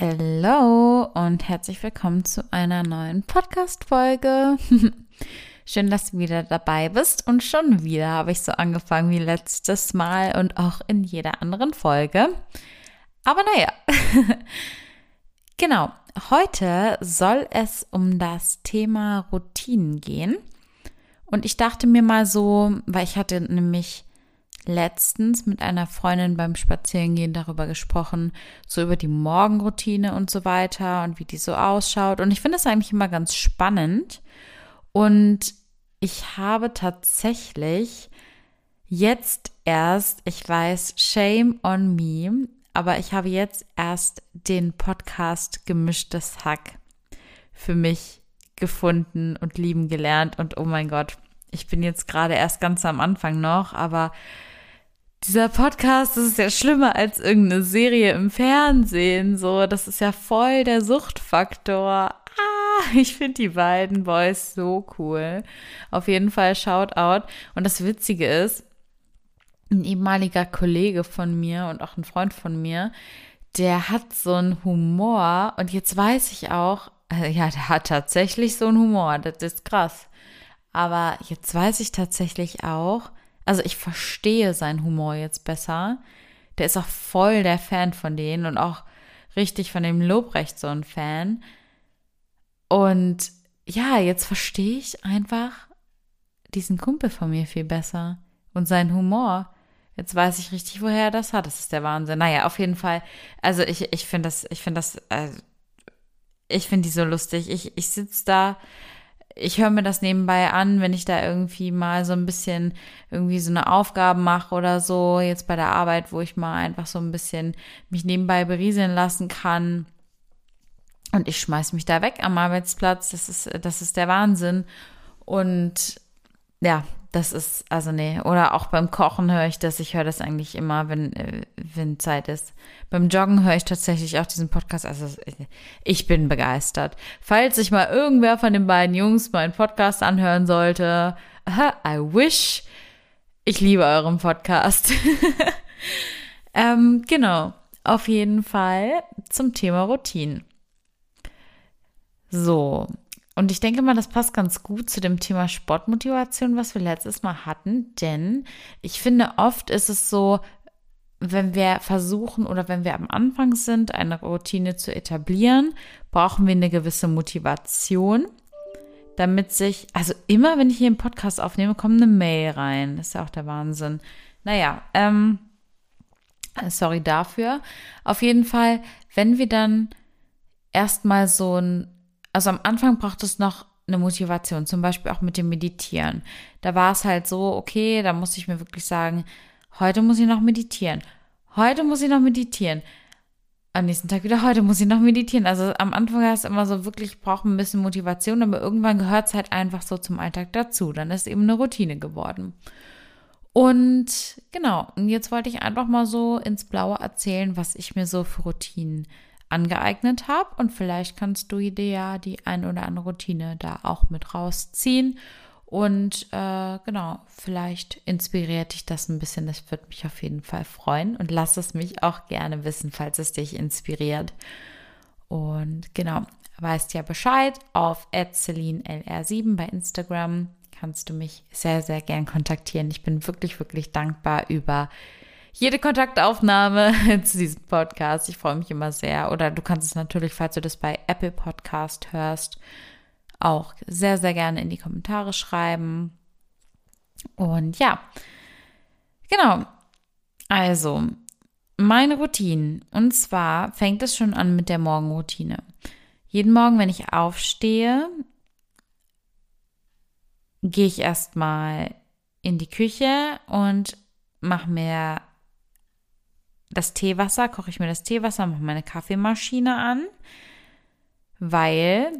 Hallo und herzlich willkommen zu einer neuen Podcast-Folge. Schön, dass du wieder dabei bist und schon wieder habe ich so angefangen wie letztes Mal und auch in jeder anderen Folge. Aber naja, genau. Heute soll es um das Thema Routinen gehen. Und ich dachte mir mal so, weil ich hatte nämlich letztens mit einer Freundin beim Spazierengehen darüber gesprochen, so über die Morgenroutine und so weiter und wie die so ausschaut. Und ich finde es eigentlich immer ganz spannend. Und ich habe tatsächlich jetzt erst, ich weiß, shame on me, aber ich habe jetzt erst den Podcast Gemischtes Hack für mich gefunden und lieben gelernt. Und oh mein Gott, ich bin jetzt gerade erst ganz am Anfang noch, aber dieser Podcast, ist ja schlimmer als irgendeine Serie im Fernsehen. So, das ist ja voll der Suchtfaktor. Ah, ich finde die beiden Boys so cool. Auf jeden Fall Shoutout. Und das Witzige ist, ein ehemaliger Kollege von mir und auch ein Freund von mir, der hat so einen Humor. Und jetzt weiß ich auch, also ja, der hat tatsächlich so einen Humor. Das ist krass. Aber jetzt weiß ich tatsächlich auch, also ich verstehe seinen Humor jetzt besser. Der ist auch voll der Fan von denen und auch richtig von dem Lobrecht so ein Fan. Und ja, jetzt verstehe ich einfach diesen Kumpel von mir viel besser und seinen Humor. Jetzt weiß ich richtig, woher er das hat. Das ist der Wahnsinn. Naja, auf jeden Fall. Also ich, ich finde das, ich finde das, äh, ich finde die so lustig. Ich, ich sitze da ich höre mir das nebenbei an, wenn ich da irgendwie mal so ein bisschen irgendwie so eine Aufgabe mache oder so, jetzt bei der Arbeit, wo ich mal einfach so ein bisschen mich nebenbei berieseln lassen kann. Und ich schmeiß mich da weg am Arbeitsplatz. Das ist, das ist der Wahnsinn. Und ja, das ist, also nee, oder auch beim Kochen höre ich das. Ich höre das eigentlich immer, wenn, äh, wenn Zeit ist. Beim Joggen höre ich tatsächlich auch diesen Podcast. Also ich bin begeistert. Falls sich mal irgendwer von den beiden Jungs meinen Podcast anhören sollte, I wish. Ich liebe euren Podcast. ähm, genau. Auf jeden Fall zum Thema Routinen. So, und ich denke mal, das passt ganz gut zu dem Thema Sportmotivation, was wir letztes Mal hatten, denn ich finde, oft ist es so, wenn wir versuchen oder wenn wir am Anfang sind, eine Routine zu etablieren, brauchen wir eine gewisse Motivation, damit sich, also immer, wenn ich hier einen Podcast aufnehme, kommt eine Mail rein. Das ist ja auch der Wahnsinn. Naja, ähm, sorry dafür. Auf jeden Fall, wenn wir dann erstmal so ein also am Anfang braucht es noch eine Motivation, zum Beispiel auch mit dem Meditieren. Da war es halt so, okay, da musste ich mir wirklich sagen, heute muss ich noch meditieren. Heute muss ich noch meditieren. Am nächsten Tag wieder, heute muss ich noch meditieren. Also am Anfang ist es immer so wirklich, braucht ein bisschen Motivation, aber irgendwann gehört es halt einfach so zum Alltag dazu. Dann ist eben eine Routine geworden. Und genau, und jetzt wollte ich einfach mal so ins Blaue erzählen, was ich mir so für Routinen angeeignet habe. Und vielleicht kannst du dir ja die ein oder andere Routine da auch mit rausziehen. Und äh, genau, vielleicht inspiriert dich das ein bisschen. Das würde mich auf jeden Fall freuen. Und lass es mich auch gerne wissen, falls es dich inspiriert. Und genau, weißt ja Bescheid. Auf lr7 bei Instagram kannst du mich sehr, sehr gern kontaktieren. Ich bin wirklich, wirklich dankbar über jede Kontaktaufnahme zu diesem Podcast. Ich freue mich immer sehr. Oder du kannst es natürlich, falls du das bei Apple Podcast hörst, auch sehr, sehr gerne in die Kommentare schreiben. Und ja, genau. Also, meine Routinen. Und zwar fängt es schon an mit der Morgenroutine. Jeden Morgen, wenn ich aufstehe, gehe ich erstmal in die Küche und mache mir das Teewasser, koche ich mir das Teewasser, mache meine Kaffeemaschine an, weil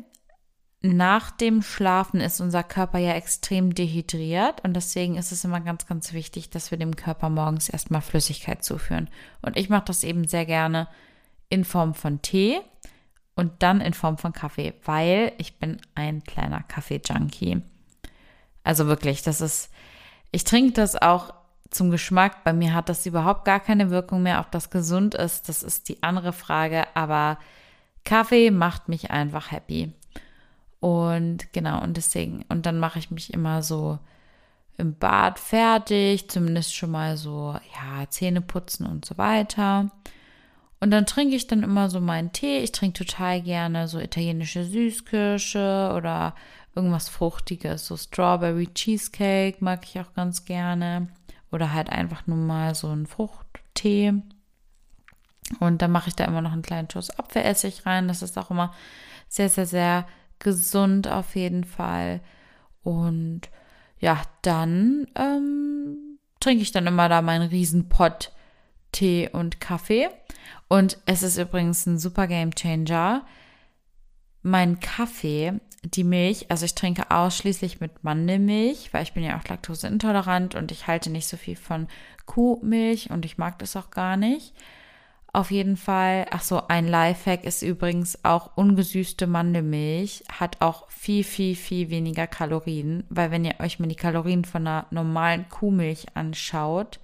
nach dem Schlafen ist unser Körper ja extrem dehydriert und deswegen ist es immer ganz, ganz wichtig, dass wir dem Körper morgens erstmal Flüssigkeit zuführen. Und ich mache das eben sehr gerne in Form von Tee und dann in Form von Kaffee, weil ich bin ein kleiner Kaffee-Junkie. Also wirklich, das ist, ich trinke das auch zum Geschmack. Bei mir hat das überhaupt gar keine Wirkung mehr. Ob das gesund ist, das ist die andere Frage. Aber Kaffee macht mich einfach happy. Und genau, und deswegen, und dann mache ich mich immer so im Bad fertig, zumindest schon mal so, ja, Zähne putzen und so weiter. Und dann trinke ich dann immer so meinen Tee. Ich trinke total gerne so italienische Süßkirsche oder irgendwas Fruchtiges, so Strawberry Cheesecake mag ich auch ganz gerne. Oder halt einfach nur mal so einen Fruchttee. Und dann mache ich da immer noch einen kleinen Schuss Apfelessig rein. Das ist auch immer sehr, sehr, sehr gesund auf jeden Fall. Und ja, dann ähm, trinke ich dann immer da meinen Riesenpott Tee und Kaffee. Und es ist übrigens ein super Game Changer. Mein Kaffee, die Milch, also ich trinke ausschließlich mit Mandelmilch, weil ich bin ja auch laktoseintolerant und ich halte nicht so viel von Kuhmilch und ich mag das auch gar nicht. Auf jeden Fall, ach so, ein Lifehack ist übrigens auch ungesüßte Mandelmilch, hat auch viel, viel, viel weniger Kalorien, weil wenn ihr euch mal die Kalorien von einer normalen Kuhmilch anschaut,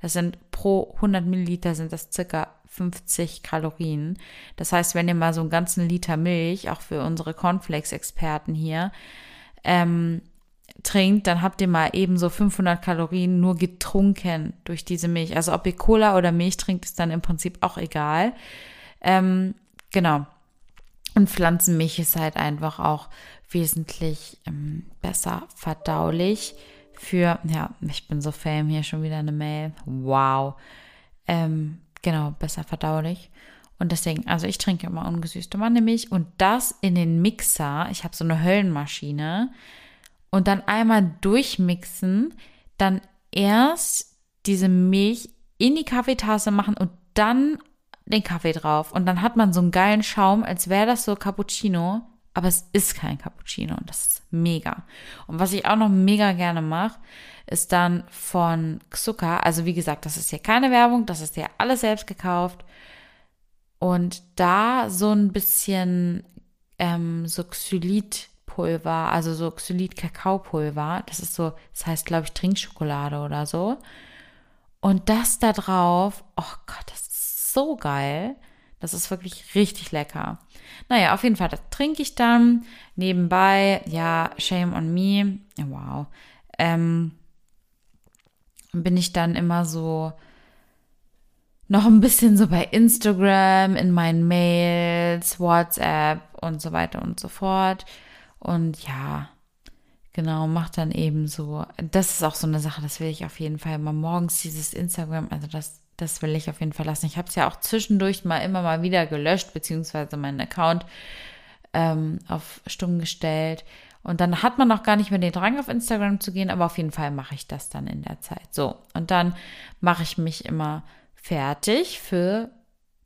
das sind pro 100 Milliliter sind das circa 50 Kalorien. Das heißt, wenn ihr mal so einen ganzen Liter Milch, auch für unsere Cornflakes-Experten hier, ähm, trinkt, dann habt ihr mal eben so 500 Kalorien nur getrunken durch diese Milch. Also ob ihr Cola oder Milch trinkt, ist dann im Prinzip auch egal. Ähm, genau. Und Pflanzenmilch ist halt einfach auch wesentlich ähm, besser verdaulich für, ja, ich bin so fame, hier schon wieder eine Mail. Wow. Ähm, genau, besser verdaulich. Und deswegen, also ich trinke immer ungesüßte Mandelmilch und das in den Mixer. Ich habe so eine Höllenmaschine und dann einmal durchmixen, dann erst diese Milch in die Kaffeetasse machen und dann den Kaffee drauf. Und dann hat man so einen geilen Schaum, als wäre das so Cappuccino, aber es ist kein Cappuccino und das ist mega. Und was ich auch noch mega gerne mache, ist dann von Xucker, also wie gesagt, das ist hier keine Werbung, das ist ja alles selbst gekauft. Und da so ein bisschen ähm, so Xylit Pulver, also so Xylit-Kakaopulver. Das ist so, das heißt, glaube ich, Trinkschokolade oder so. Und das da drauf, oh Gott, das ist so geil. Das ist wirklich richtig lecker. Naja, auf jeden Fall, das trinke ich dann nebenbei. Ja, shame on me. Wow. Ähm, bin ich dann immer so noch ein bisschen so bei Instagram, in meinen Mails, WhatsApp und so weiter und so fort. Und ja, genau, macht dann eben so. Das ist auch so eine Sache, das will ich auf jeden Fall mal morgens dieses Instagram, also das, das will ich auf jeden Fall lassen. Ich habe es ja auch zwischendurch mal immer mal wieder gelöscht, beziehungsweise meinen Account ähm, auf stumm gestellt. Und dann hat man noch gar nicht mehr den Drang, auf Instagram zu gehen, aber auf jeden Fall mache ich das dann in der Zeit. So, und dann mache ich mich immer fertig für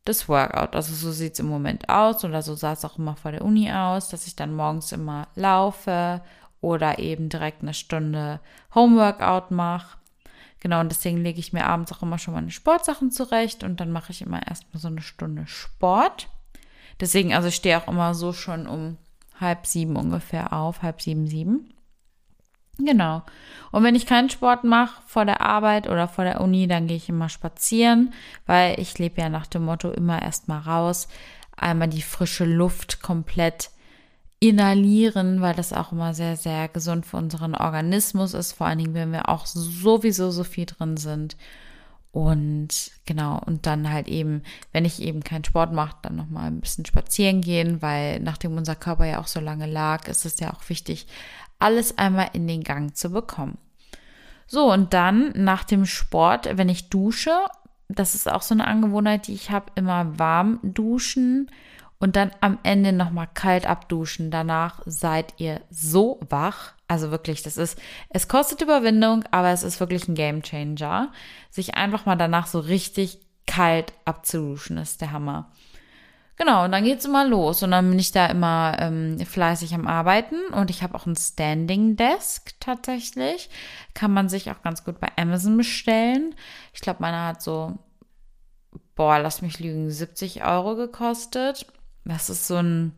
das Workout. Also so sieht es im Moment aus oder so sah es auch immer vor der Uni aus, dass ich dann morgens immer laufe oder eben direkt eine Stunde Homeworkout mache. Genau, und deswegen lege ich mir abends auch immer schon meine Sportsachen zurecht und dann mache ich immer erstmal so eine Stunde Sport. Deswegen, also ich stehe auch immer so schon um halb sieben ungefähr auf, halb sieben, sieben. Genau. Und wenn ich keinen Sport mache vor der Arbeit oder vor der Uni, dann gehe ich immer spazieren, weil ich lebe ja nach dem Motto immer erstmal raus, einmal die frische Luft komplett inhalieren, weil das auch immer sehr, sehr gesund für unseren Organismus ist, vor allen Dingen, wenn wir auch sowieso so viel drin sind. Und genau, und dann halt eben, wenn ich eben keinen Sport mache, dann nochmal ein bisschen spazieren gehen, weil nachdem unser Körper ja auch so lange lag, ist es ja auch wichtig, alles einmal in den Gang zu bekommen. So, und dann nach dem Sport, wenn ich dusche, das ist auch so eine Angewohnheit, die ich habe, immer warm duschen und dann am Ende nochmal kalt abduschen. Danach seid ihr so wach. Also wirklich, das ist, es kostet Überwindung, aber es ist wirklich ein Game Changer. Sich einfach mal danach so richtig kalt abzuduschen, ist der Hammer. Genau, und dann geht's immer los. Und dann bin ich da immer ähm, fleißig am Arbeiten. Und ich habe auch ein Standing Desk tatsächlich. Kann man sich auch ganz gut bei Amazon bestellen. Ich glaube, meiner hat so, boah, lass mich lügen, 70 Euro gekostet. Das ist so ein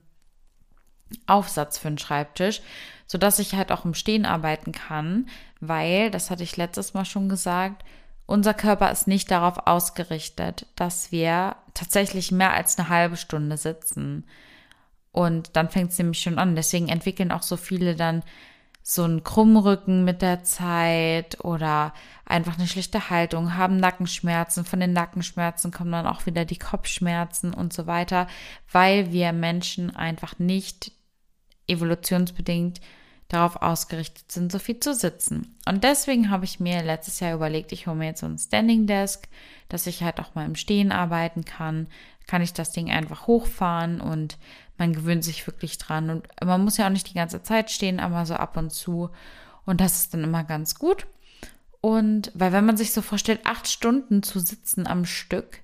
Aufsatz für einen Schreibtisch, sodass ich halt auch im Stehen arbeiten kann, weil, das hatte ich letztes Mal schon gesagt, unser Körper ist nicht darauf ausgerichtet, dass wir tatsächlich mehr als eine halbe Stunde sitzen. Und dann fängt es nämlich schon an. Deswegen entwickeln auch so viele dann so einen Krummrücken mit der Zeit oder einfach eine schlechte Haltung, haben Nackenschmerzen. Von den Nackenschmerzen kommen dann auch wieder die Kopfschmerzen und so weiter, weil wir Menschen einfach nicht evolutionsbedingt darauf ausgerichtet sind, so viel zu sitzen. Und deswegen habe ich mir letztes Jahr überlegt, ich hole mir jetzt so ein Standing Desk, dass ich halt auch mal im Stehen arbeiten kann. Kann ich das Ding einfach hochfahren und man gewöhnt sich wirklich dran. Und man muss ja auch nicht die ganze Zeit stehen, aber so ab und zu. Und das ist dann immer ganz gut. Und weil wenn man sich so vorstellt, acht Stunden zu sitzen am Stück,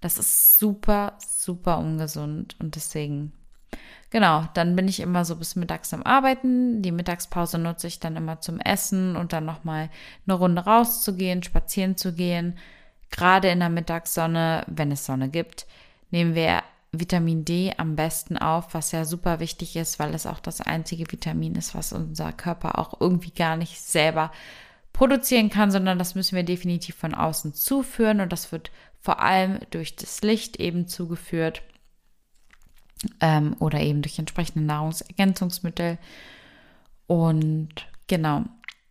das ist super, super ungesund. Und deswegen, genau, dann bin ich immer so bis mittags am Arbeiten. Die Mittagspause nutze ich dann immer zum Essen und dann nochmal eine Runde rauszugehen, spazieren zu gehen. Gerade in der Mittagssonne, wenn es Sonne gibt, nehmen wir Vitamin D am besten auf, was ja super wichtig ist, weil es auch das einzige Vitamin ist, was unser Körper auch irgendwie gar nicht selber produzieren kann, sondern das müssen wir definitiv von außen zuführen und das wird vor allem durch das Licht eben zugeführt ähm, oder eben durch entsprechende Nahrungsergänzungsmittel. Und genau,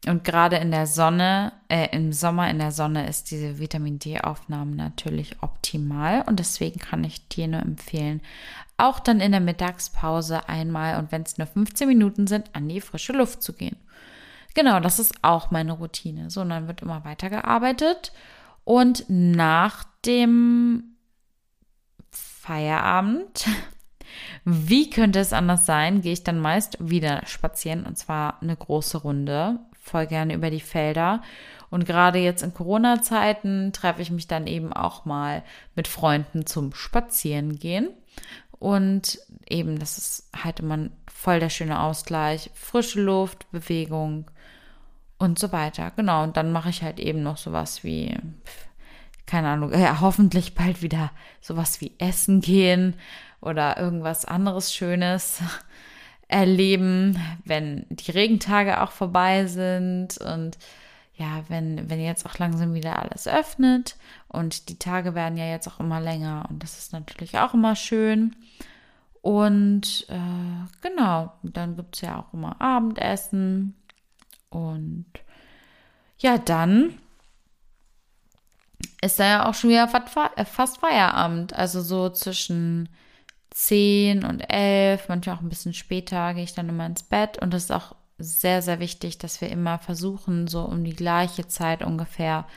und gerade in der Sonne, äh, im Sommer in der Sonne ist diese Vitamin D-Aufnahme natürlich optimal und deswegen kann ich dir nur empfehlen, auch dann in der Mittagspause einmal und wenn es nur 15 Minuten sind, an die frische Luft zu gehen. Genau, das ist auch meine Routine. So, und dann wird immer weitergearbeitet und nach dem Feierabend, wie könnte es anders sein, gehe ich dann meist wieder spazieren und zwar eine große Runde voll gerne über die Felder. Und gerade jetzt in Corona-Zeiten treffe ich mich dann eben auch mal mit Freunden zum Spazierengehen. Und eben, das ist halt immer voll der schöne Ausgleich. Frische Luft, Bewegung und so weiter. Genau. Und dann mache ich halt eben noch sowas wie, keine Ahnung, ja, hoffentlich bald wieder sowas wie Essen gehen oder irgendwas anderes Schönes erleben, wenn die Regentage auch vorbei sind und ja, wenn, wenn jetzt auch langsam wieder alles öffnet und die Tage werden ja jetzt auch immer länger und das ist natürlich auch immer schön. Und äh, genau, dann gibt es ja auch immer Abendessen und ja, dann ist da ja auch schon wieder fast Feierabend. Also so zwischen 10 und 11, manchmal auch ein bisschen später, gehe ich dann immer ins Bett. Und das ist auch sehr, sehr wichtig, dass wir immer versuchen, so um die gleiche Zeit ungefähr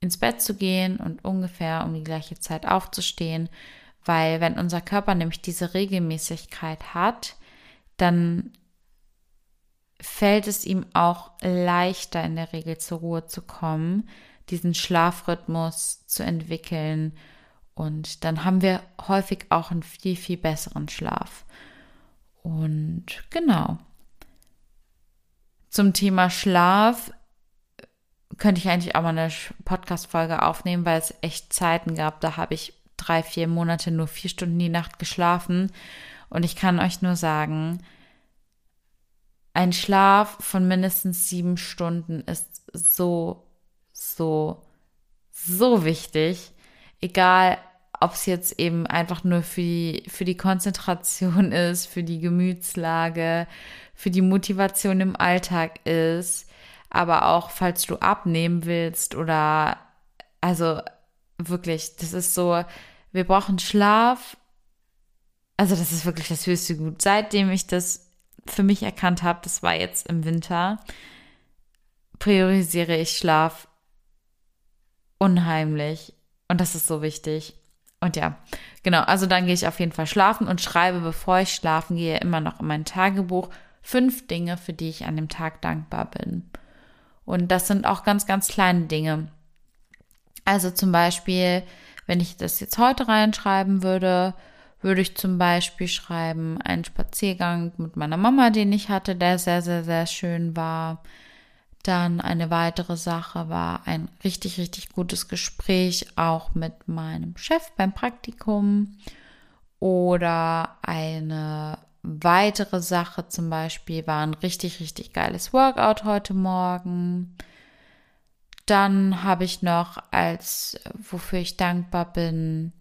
ins Bett zu gehen und ungefähr um die gleiche Zeit aufzustehen. Weil wenn unser Körper nämlich diese Regelmäßigkeit hat, dann fällt es ihm auch leichter in der Regel zur Ruhe zu kommen, diesen Schlafrhythmus zu entwickeln und dann haben wir häufig auch einen viel, viel besseren Schlaf. Und genau. Zum Thema Schlaf könnte ich eigentlich auch mal eine Podcast-Folge aufnehmen, weil es echt Zeiten gab, da habe ich drei, vier Monate nur vier Stunden die Nacht geschlafen. Und ich kann euch nur sagen, ein Schlaf von mindestens sieben Stunden ist so, so, so wichtig egal ob es jetzt eben einfach nur für die, für die Konzentration ist, für die Gemütslage, für die Motivation im Alltag ist, aber auch falls du abnehmen willst oder also wirklich, das ist so, wir brauchen Schlaf. Also das ist wirklich das höchste Gut. Seitdem ich das für mich erkannt habe, das war jetzt im Winter, priorisiere ich Schlaf unheimlich. Und das ist so wichtig. Und ja, genau, also dann gehe ich auf jeden Fall schlafen und schreibe, bevor ich schlafen gehe, immer noch in mein Tagebuch fünf Dinge, für die ich an dem Tag dankbar bin. Und das sind auch ganz, ganz kleine Dinge. Also zum Beispiel, wenn ich das jetzt heute reinschreiben würde, würde ich zum Beispiel schreiben, einen Spaziergang mit meiner Mama, den ich hatte, der sehr, sehr, sehr schön war. Dann eine weitere Sache war ein richtig, richtig gutes Gespräch auch mit meinem Chef beim Praktikum. Oder eine weitere Sache zum Beispiel war ein richtig, richtig geiles Workout heute Morgen. Dann habe ich noch als, wofür ich dankbar bin,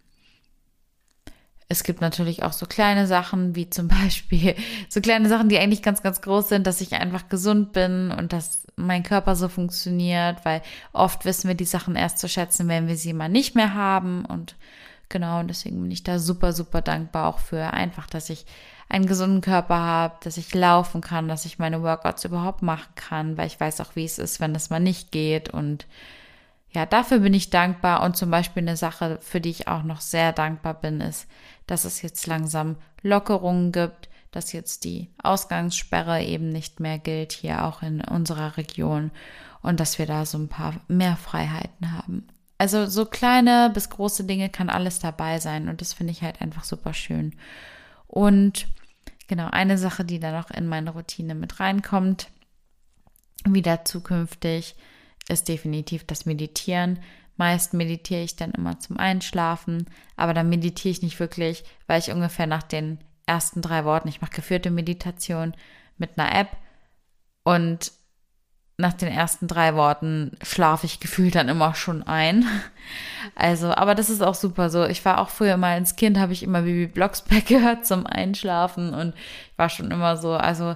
es gibt natürlich auch so kleine Sachen, wie zum Beispiel so kleine Sachen, die eigentlich ganz, ganz groß sind, dass ich einfach gesund bin und dass mein Körper so funktioniert, weil oft wissen wir die Sachen erst zu schätzen, wenn wir sie mal nicht mehr haben. Und genau, und deswegen bin ich da super, super dankbar auch für einfach, dass ich einen gesunden Körper habe, dass ich laufen kann, dass ich meine Workouts überhaupt machen kann, weil ich weiß auch, wie es ist, wenn es mal nicht geht und ja, dafür bin ich dankbar und zum Beispiel eine Sache, für die ich auch noch sehr dankbar bin, ist, dass es jetzt langsam Lockerungen gibt, dass jetzt die Ausgangssperre eben nicht mehr gilt, hier auch in unserer Region und dass wir da so ein paar mehr Freiheiten haben. Also so kleine bis große Dinge kann alles dabei sein und das finde ich halt einfach super schön. Und genau, eine Sache, die da noch in meine Routine mit reinkommt, wieder zukünftig, ist definitiv das Meditieren. Meist meditiere ich dann immer zum Einschlafen, aber dann meditiere ich nicht wirklich, weil ich ungefähr nach den ersten drei Worten, ich mache geführte Meditation mit einer App und nach den ersten drei Worten schlafe ich gefühlt dann immer schon ein. Also, aber das ist auch super so. Ich war auch früher mal als Kind, habe ich immer Bibi Blocksberg gehört zum Einschlafen und ich war schon immer so, also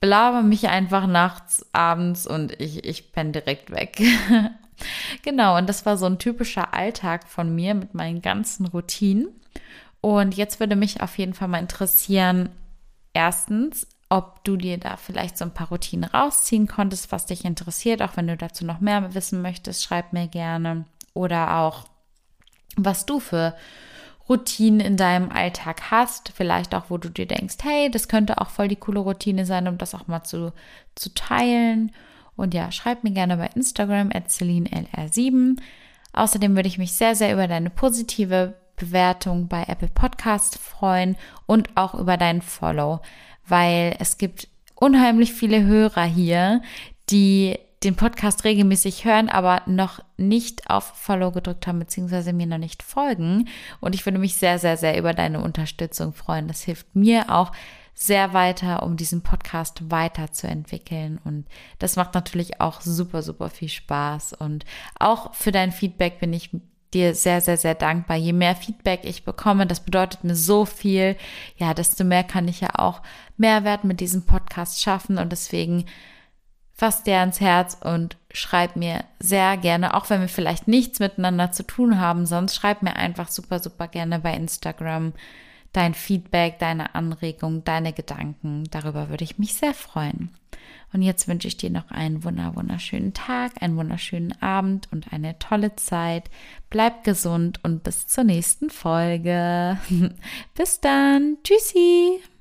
belaber mich einfach nachts, abends und ich, ich penne direkt weg. genau, und das war so ein typischer Alltag von mir mit meinen ganzen Routinen. Und jetzt würde mich auf jeden Fall mal interessieren, erstens, ob du dir da vielleicht so ein paar Routinen rausziehen konntest, was dich interessiert. Auch wenn du dazu noch mehr wissen möchtest, schreib mir gerne. Oder auch, was du für Routinen in deinem Alltag hast, vielleicht auch, wo du dir denkst, hey, das könnte auch voll die coole Routine sein, um das auch mal zu, zu teilen. Und ja, schreib mir gerne bei Instagram at CelineLR7. Außerdem würde ich mich sehr, sehr über deine positive Bewertung bei Apple Podcast freuen und auch über deinen Follow, weil es gibt unheimlich viele Hörer hier, die den Podcast regelmäßig hören, aber noch nicht auf Follow gedrückt haben, beziehungsweise mir noch nicht folgen. Und ich würde mich sehr, sehr, sehr über deine Unterstützung freuen. Das hilft mir auch sehr weiter, um diesen Podcast weiterzuentwickeln. Und das macht natürlich auch super, super viel Spaß. Und auch für dein Feedback bin ich dir sehr, sehr, sehr dankbar. Je mehr Feedback ich bekomme, das bedeutet mir so viel, ja, desto mehr kann ich ja auch Mehrwert mit diesem Podcast schaffen. Und deswegen fass dir ans Herz und schreib mir sehr gerne, auch wenn wir vielleicht nichts miteinander zu tun haben, sonst schreib mir einfach super, super gerne bei Instagram dein Feedback, deine Anregung, deine Gedanken. Darüber würde ich mich sehr freuen. Und jetzt wünsche ich dir noch einen wunder, wunderschönen Tag, einen wunderschönen Abend und eine tolle Zeit. Bleib gesund und bis zur nächsten Folge. bis dann. Tschüssi.